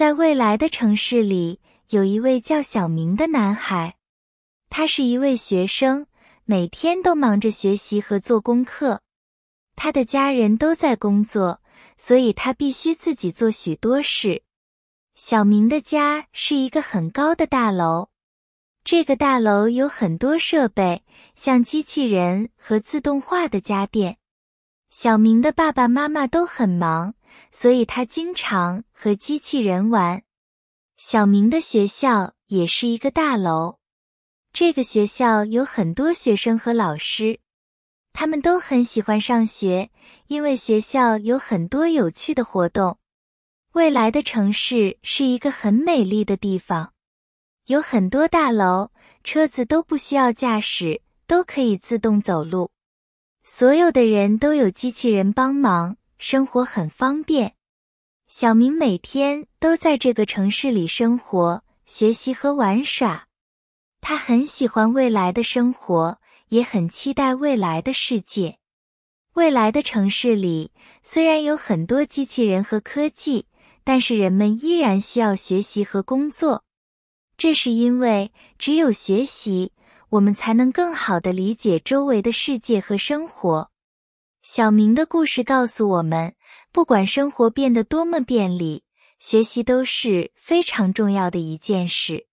在未来的城市里，有一位叫小明的男孩，他是一位学生，每天都忙着学习和做功课。他的家人都在工作，所以他必须自己做许多事。小明的家是一个很高的大楼，这个大楼有很多设备，像机器人和自动化的家电。小明的爸爸妈妈都很忙，所以他经常和机器人玩。小明的学校也是一个大楼，这个学校有很多学生和老师，他们都很喜欢上学，因为学校有很多有趣的活动。未来的城市是一个很美丽的地方，有很多大楼，车子都不需要驾驶，都可以自动走路。所有的人都有机器人帮忙，生活很方便。小明每天都在这个城市里生活、学习和玩耍。他很喜欢未来的生活，也很期待未来的世界。未来的城市里虽然有很多机器人和科技。但是人们依然需要学习和工作，这是因为只有学习，我们才能更好的理解周围的世界和生活。小明的故事告诉我们，不管生活变得多么便利，学习都是非常重要的一件事。